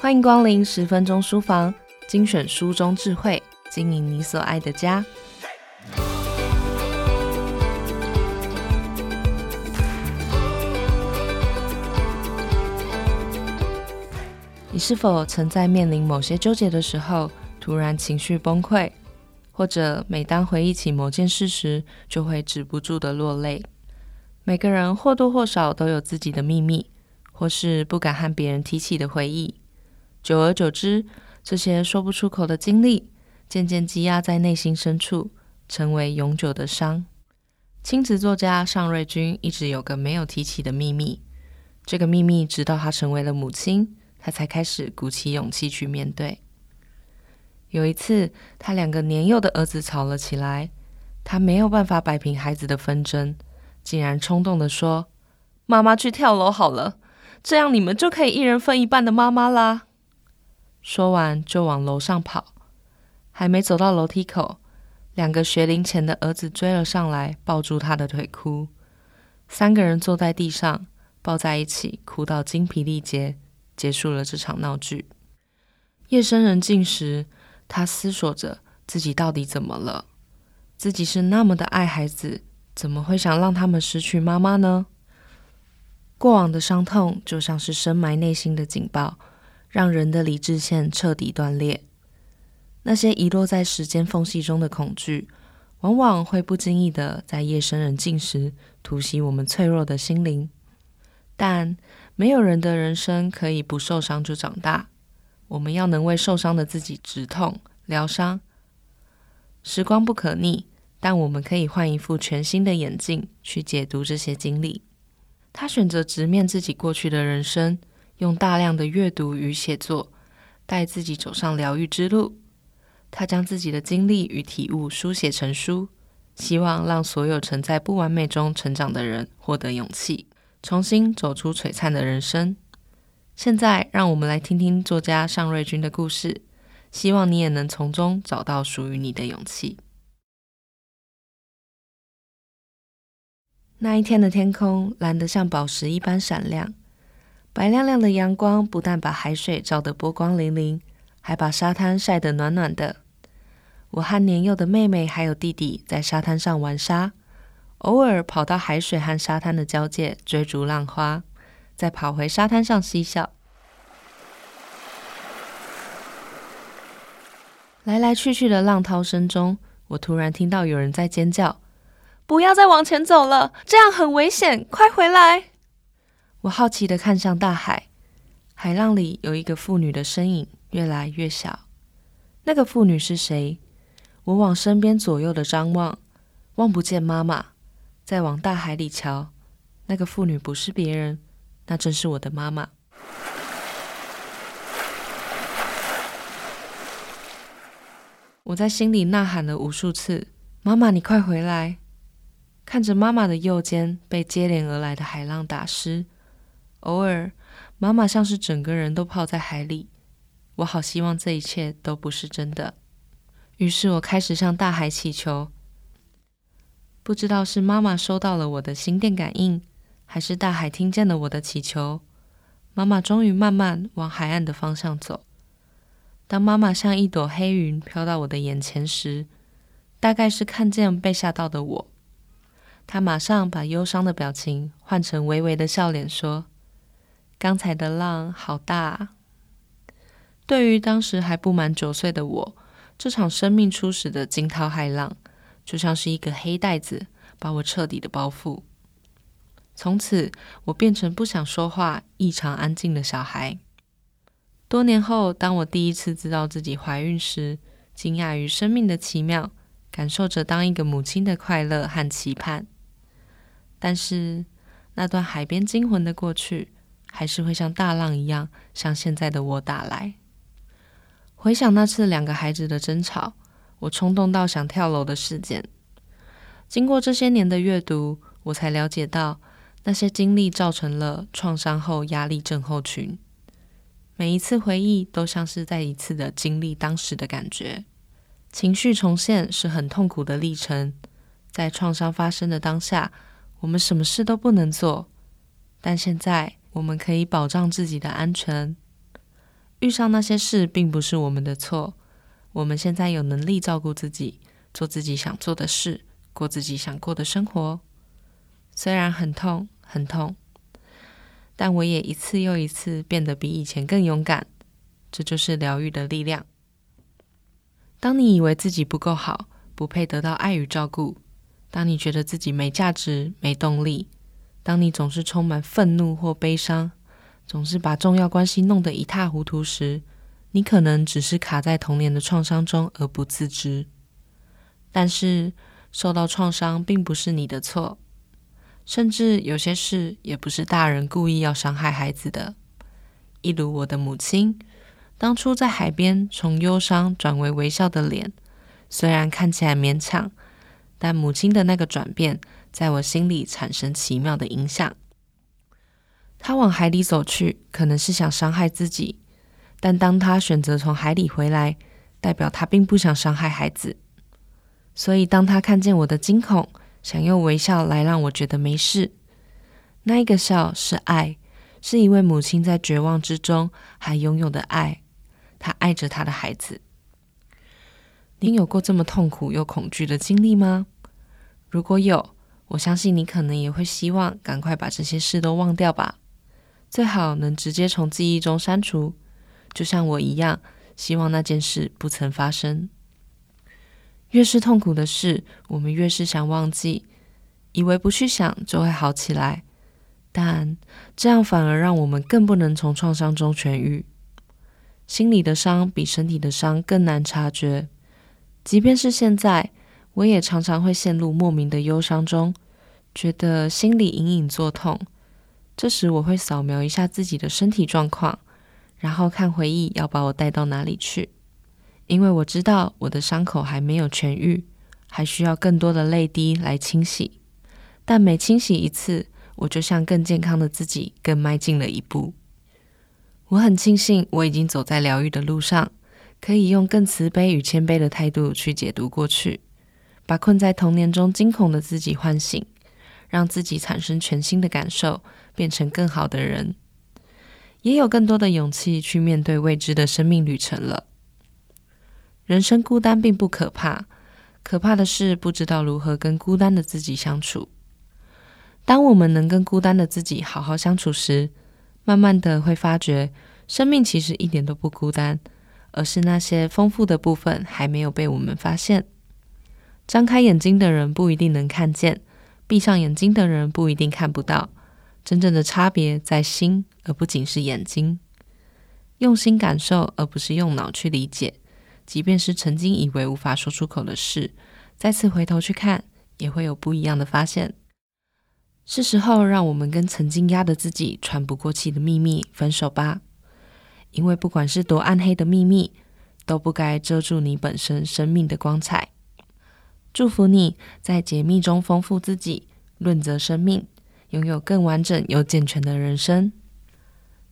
欢迎光临十分钟书房，精选书中智慧，经营你所爱的家。你是否曾在面临某些纠结的时候，突然情绪崩溃，或者每当回忆起某件事时，就会止不住的落泪？每个人或多或少都有自己的秘密，或是不敢和别人提起的回忆。久而久之，这些说不出口的经历，渐渐积压在内心深处，成为永久的伤。亲子作家尚瑞君一直有个没有提起的秘密，这个秘密直到她成为了母亲。他才开始鼓起勇气去面对。有一次，他两个年幼的儿子吵了起来，他没有办法摆平孩子的纷争，竟然冲动地说：“妈妈去跳楼好了，这样你们就可以一人分一半的妈妈啦。”说完就往楼上跑，还没走到楼梯口，两个学龄前的儿子追了上来，抱住他的腿哭。三个人坐在地上，抱在一起，哭到精疲力竭。结束了这场闹剧。夜深人静时，他思索着自己到底怎么了。自己是那么的爱孩子，怎么会想让他们失去妈妈呢？过往的伤痛就像是深埋内心的警报，让人的理智线彻底断裂。那些遗落在时间缝隙中的恐惧，往往会不经意的在夜深人静时突袭我们脆弱的心灵。但没有人的人生可以不受伤就长大，我们要能为受伤的自己止痛疗伤。时光不可逆，但我们可以换一副全新的眼镜去解读这些经历。他选择直面自己过去的人生，用大量的阅读与写作带自己走上疗愈之路。他将自己的经历与体悟书写成书，希望让所有曾在不完美中成长的人获得勇气。重新走出璀璨的人生。现在，让我们来听听作家尚瑞君的故事，希望你也能从中找到属于你的勇气。那一天的天空蓝得像宝石一般闪亮，白亮亮的阳光不但把海水照得波光粼粼，还把沙滩晒得暖暖的。我和年幼的妹妹还有弟弟在沙滩上玩沙。偶尔跑到海水和沙滩的交界追逐浪花，再跑回沙滩上嬉笑。来来去去的浪涛声中，我突然听到有人在尖叫：“不要再往前走了，这样很危险！快回来！”我好奇的看向大海，海浪里有一个妇女的身影越来越小。那个妇女是谁？我往身边左右的张望，望不见妈妈。再往大海里瞧，那个妇女不是别人，那正是我的妈妈。我在心里呐喊了无数次：“妈妈，你快回来！”看着妈妈的右肩被接连而来的海浪打湿，偶尔妈妈像是整个人都泡在海里。我好希望这一切都不是真的。于是我开始向大海祈求。不知道是妈妈收到了我的心电感应，还是大海听见了我的祈求。妈妈终于慢慢往海岸的方向走。当妈妈像一朵黑云飘到我的眼前时，大概是看见被吓到的我。她马上把忧伤的表情换成微微的笑脸，说：“刚才的浪好大啊。”对于当时还不满九岁的我，这场生命初始的惊涛骇浪。就像是一个黑袋子，把我彻底的包覆。从此，我变成不想说话、异常安静的小孩。多年后，当我第一次知道自己怀孕时，惊讶于生命的奇妙，感受着当一个母亲的快乐和期盼。但是，那段海边惊魂的过去，还是会像大浪一样向现在的我打来。回想那次两个孩子的争吵。我冲动到想跳楼的事件，经过这些年的阅读，我才了解到那些经历造成了创伤后压力症候群。每一次回忆都像是再一次的经历当时的感觉，情绪重现是很痛苦的历程。在创伤发生的当下，我们什么事都不能做，但现在我们可以保障自己的安全。遇上那些事并不是我们的错。我们现在有能力照顾自己，做自己想做的事，过自己想过的生活。虽然很痛，很痛，但我也一次又一次变得比以前更勇敢。这就是疗愈的力量。当你以为自己不够好，不配得到爱与照顾；当你觉得自己没价值、没动力；当你总是充满愤怒或悲伤，总是把重要关系弄得一塌糊涂时，你可能只是卡在童年的创伤中而不自知。但是，受到创伤并不是你的错，甚至有些事也不是大人故意要伤害孩子的。一如我的母亲。当初在海边，从忧伤转为微笑的脸，虽然看起来勉强，但母亲的那个转变，在我心里产生奇妙的影响。她往海里走去，可能是想伤害自己，但当她选择从海里回来，代表她并不想伤害孩子。所以，当她看见我的惊恐，想用微笑来让我觉得没事，那一个笑是爱，是一位母亲在绝望之中还拥有的爱。他爱着他的孩子。您有过这么痛苦又恐惧的经历吗？如果有，我相信你可能也会希望赶快把这些事都忘掉吧，最好能直接从记忆中删除，就像我一样，希望那件事不曾发生。越是痛苦的事，我们越是想忘记，以为不去想就会好起来，但这样反而让我们更不能从创伤中痊愈。心里的伤比身体的伤更难察觉，即便是现在，我也常常会陷入莫名的忧伤中，觉得心里隐隐作痛。这时，我会扫描一下自己的身体状况，然后看回忆要把我带到哪里去。因为我知道我的伤口还没有痊愈，还需要更多的泪滴来清洗。但每清洗一次，我就向更健康的自己更迈进了一步。我很庆幸，我已经走在疗愈的路上，可以用更慈悲与谦卑的态度去解读过去，把困在童年中惊恐的自己唤醒，让自己产生全新的感受，变成更好的人，也有更多的勇气去面对未知的生命旅程了。人生孤单并不可怕，可怕的是不知道如何跟孤单的自己相处。当我们能跟孤单的自己好好相处时，慢慢的会发觉，生命其实一点都不孤单，而是那些丰富的部分还没有被我们发现。张开眼睛的人不一定能看见，闭上眼睛的人不一定看不到。真正的差别在心，而不仅是眼睛。用心感受，而不是用脑去理解。即便是曾经以为无法说出口的事，再次回头去看，也会有不一样的发现。是时候让我们跟曾经压得自己喘不过气的秘密分手吧，因为不管是多暗黑的秘密，都不该遮住你本身生命的光彩。祝福你在解密中丰富自己，润泽生命，拥有更完整又健全的人生。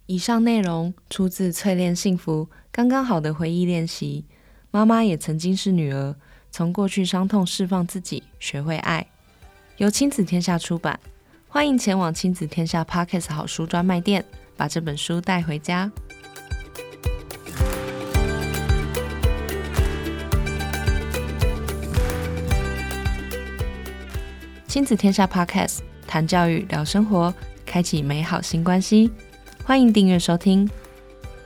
以上内容出自《淬炼幸福刚刚好的回忆练习》，妈妈也曾经是女儿，从过去伤痛释放自己，学会爱，由亲子天下出版。欢迎前往亲子天下 Podcast 好书专卖店，把这本书带回家。亲子天下 Podcast 谈教育、聊生活，开启美好新关系。欢迎订阅收听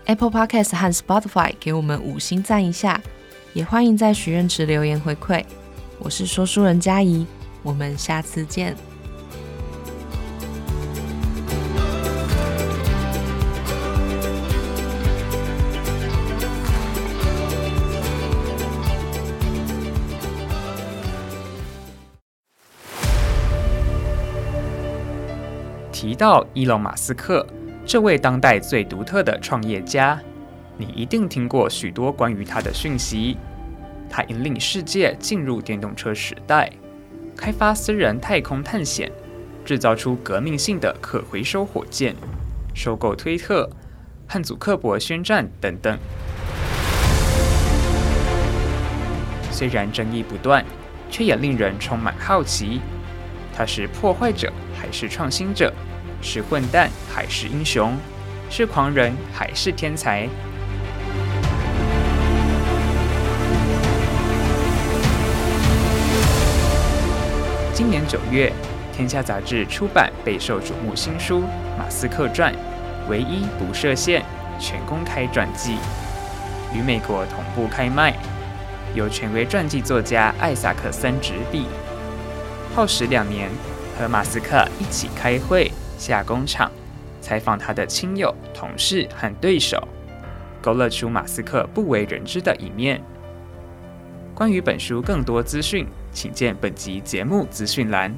Apple Podcast 和 Spotify，给我们五星赞一下。也欢迎在许愿池留言回馈。我是说书人佳怡，我们下次见。到伊隆·马斯克这位当代最独特的创业家，你一定听过许多关于他的讯息。他引领世界进入电动车时代，开发私人太空探险，制造出革命性的可回收火箭，收购推特，和祖克伯宣战等等。虽然争议不断，却也令人充满好奇：他是破坏者还是创新者？是混蛋还是英雄是狂人还是天才。今年九月天下杂志出版备受瞩目新书马斯克传唯一不设限全公开传记。与美国同步开卖由权威传记作家艾萨克森执笔。耗时两年和马斯克一起开会。下工厂，采访他的亲友、同事和对手，勾勒出马斯克不为人知的一面。关于本书更多资讯，请见本集节目资讯栏。